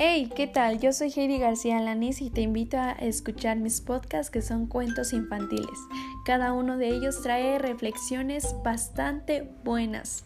Hey, ¿qué tal? Yo soy Heidi García Lanis y te invito a escuchar mis podcasts que son cuentos infantiles. Cada uno de ellos trae reflexiones bastante buenas.